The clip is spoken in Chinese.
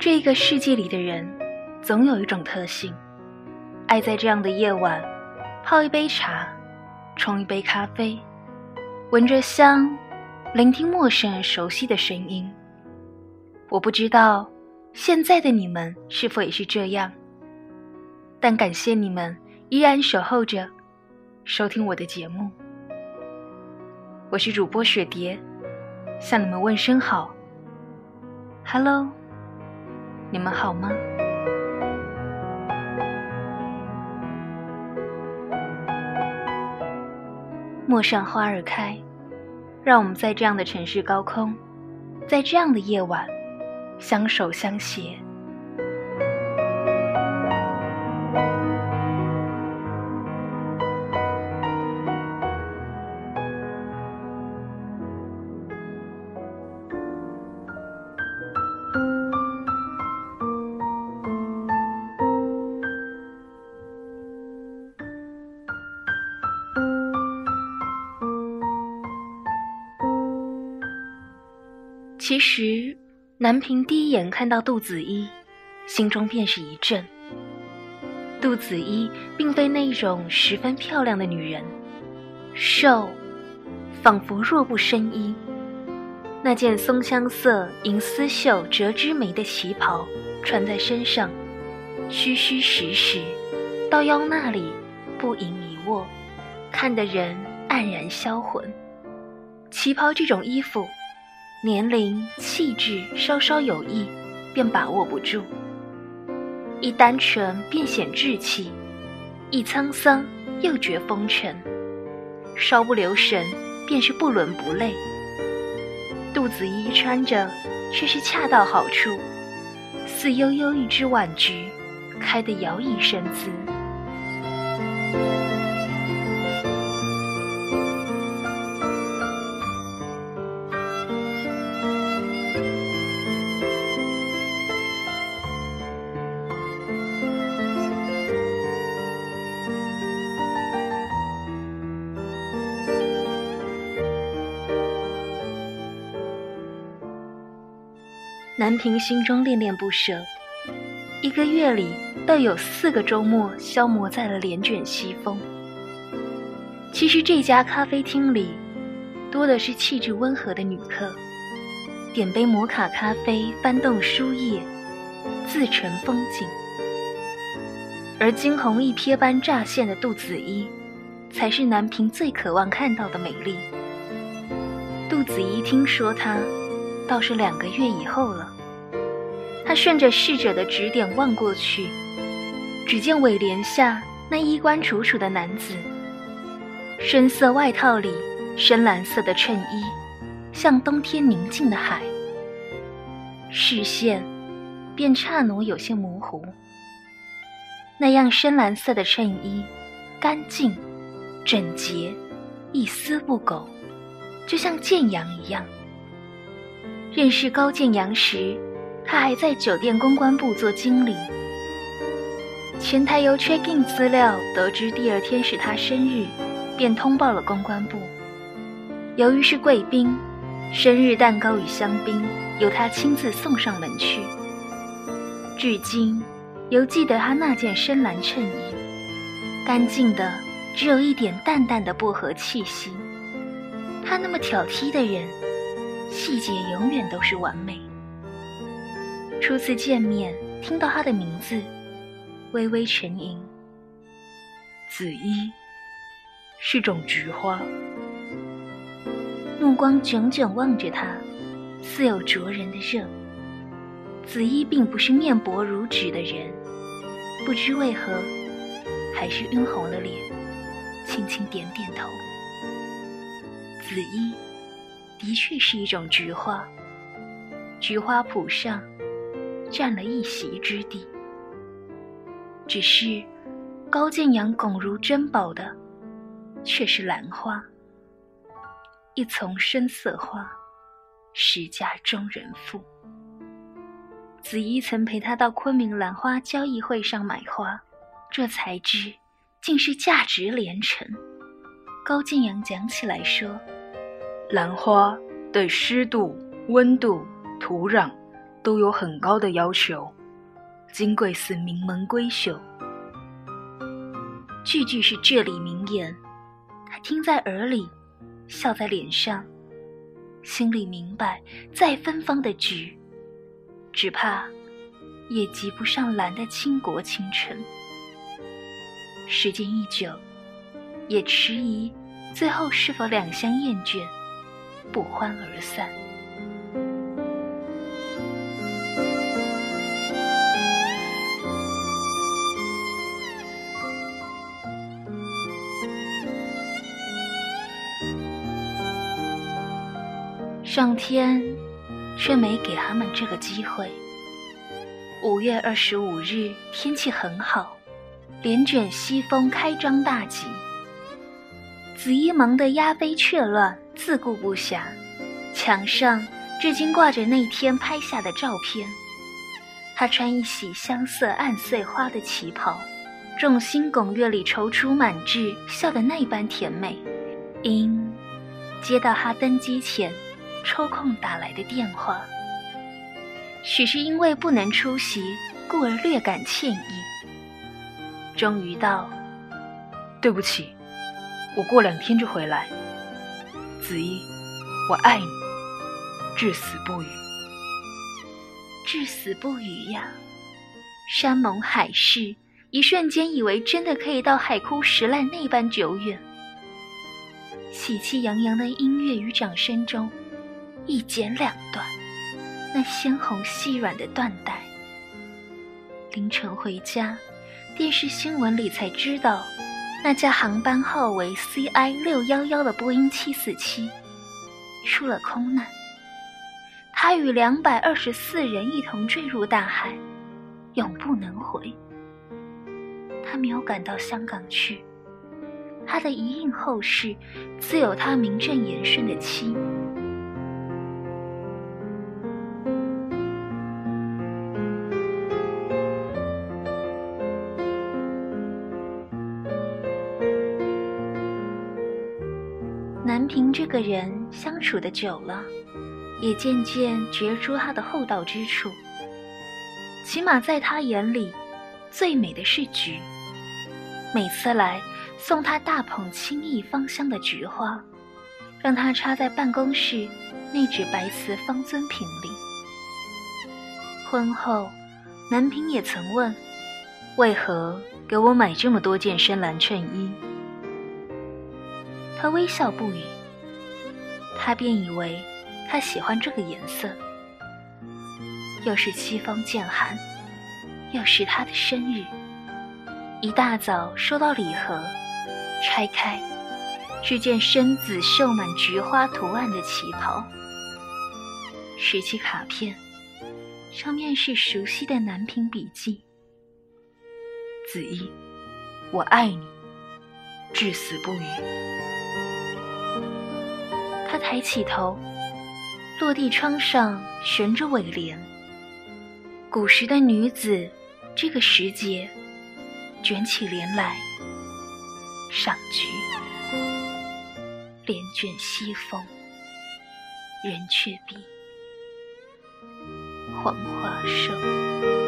这个世界里的人，总有一种特性，爱在这样的夜晚，泡一杯茶，冲一杯咖啡，闻着香，聆听陌生而熟悉的声音。我不知道现在的你们是否也是这样，但感谢你们依然守候着，收听我的节目。我是主播雪蝶，向你们问声好，Hello。你们好吗？陌上花儿开，让我们在这样的城市高空，在这样的夜晚，相守相携。其实，南平第一眼看到杜子一，心中便是一震。杜子一并非那种十分漂亮的女人，瘦，仿佛弱不生衣。那件松香色银丝绣折枝梅的旗袍穿在身上，虚虚实实，到腰那里不盈一握，看得人黯然销魂。旗袍这种衣服。年龄、气质稍稍有异，便把握不住；一单纯便显稚气，一沧桑又觉风尘。稍不留神，便是不伦不类。杜子衣穿着，却是恰到好处，似悠悠一枝晚菊，开得摇曳生姿。南平心中恋恋不舍，一个月里倒有四个周末消磨在了帘卷西风。其实这家咖啡厅里，多的是气质温和的女客，点杯摩卡咖啡，翻动书页，自成风景。而惊鸿一瞥般乍现的杜子衣，才是南平最渴望看到的美丽。杜子衣听说他。倒是两个月以后了，他顺着侍者的指点望过去，只见尾帘下那衣冠楚楚的男子，深色外套里深蓝色的衬衣，像冬天宁静的海。视线便刹那有些模糊。那样深蓝色的衬衣，干净、整洁，一丝不苟，就像剑阳一样。认识高建阳时，他还在酒店公关部做经理。前台由 check in 资料得知第二天是他生日，便通报了公关部。由于是贵宾，生日蛋糕与香槟由他亲自送上门去。至今，犹记得他那件深蓝衬衣，干净的只有一点淡淡的薄荷气息。他那么挑剔的人。细节永远都是完美。初次见面，听到他的名字，微微沉吟。紫衣，是种菊花。目光炯炯望着他，似有灼人的热。紫衣并不是面薄如纸的人，不知为何，还是晕红了脸，轻轻点点头。紫衣。的确是一种菊花，菊花圃上占了一席之地。只是高建阳拱如珍宝的，却是兰花，一丛深色花，十家中人妇。子怡曾陪他到昆明兰花交易会上买花，这才知竟是价值连城。高建阳讲起来说。兰花对湿度、温度、土壤都有很高的要求，金贵似名门闺秀。句句是至理名言，他听在耳里，笑在脸上，心里明白，再芬芳的菊，只怕也及不上兰的倾国倾城。时间一久，也迟疑，最后是否两相厌倦，不欢而散。上天却没给他们这个机会。五月二十五日，天气很好，帘卷西风，开张大吉。紫衣忙得鸦飞雀乱，自顾不暇。墙上至今挂着那天拍下的照片。她穿一袭香色暗碎花的旗袍，众星拱月里踌躇满志，笑得那般甜美。因接到他登机前。抽空打来的电话，许是因为不能出席，故而略感歉意。终于道：“对不起，我过两天就回来。”子怡，我爱你，至死不渝。至死不渝呀！山盟海誓，一瞬间以为真的可以到海枯石烂那般久远。喜气洋洋的音乐与掌声中。一剪两断，那鲜红细软的缎带。凌晨回家，电视新闻里才知道，那架航班号为 CI 六幺幺的波音七四七出了空难。他与两百二十四人一同坠入大海，永不能回。他没有赶到香港去，他的一应后事，自有他名正言顺的妻。平这个人相处的久了，也渐渐觉出他的厚道之处。起码在他眼里，最美的是菊。每次来送他大捧清逸芳香的菊花，让他插在办公室那只白瓷方尊瓶里。婚后，南平也曾问：为何给我买这么多件深蓝衬衣？他微笑不语，他便以为他喜欢这个颜色。又是西方渐寒，又是他的生日。一大早收到礼盒，拆开，只见深紫绣满菊花图案的旗袍。拾起卡片，上面是熟悉的南屏笔记：“子怡，我爱你，至死不渝。”抬起头，落地窗上悬着尾帘。古时的女子，这个时节，卷起帘来，赏菊。帘卷西风，人却比黄花瘦。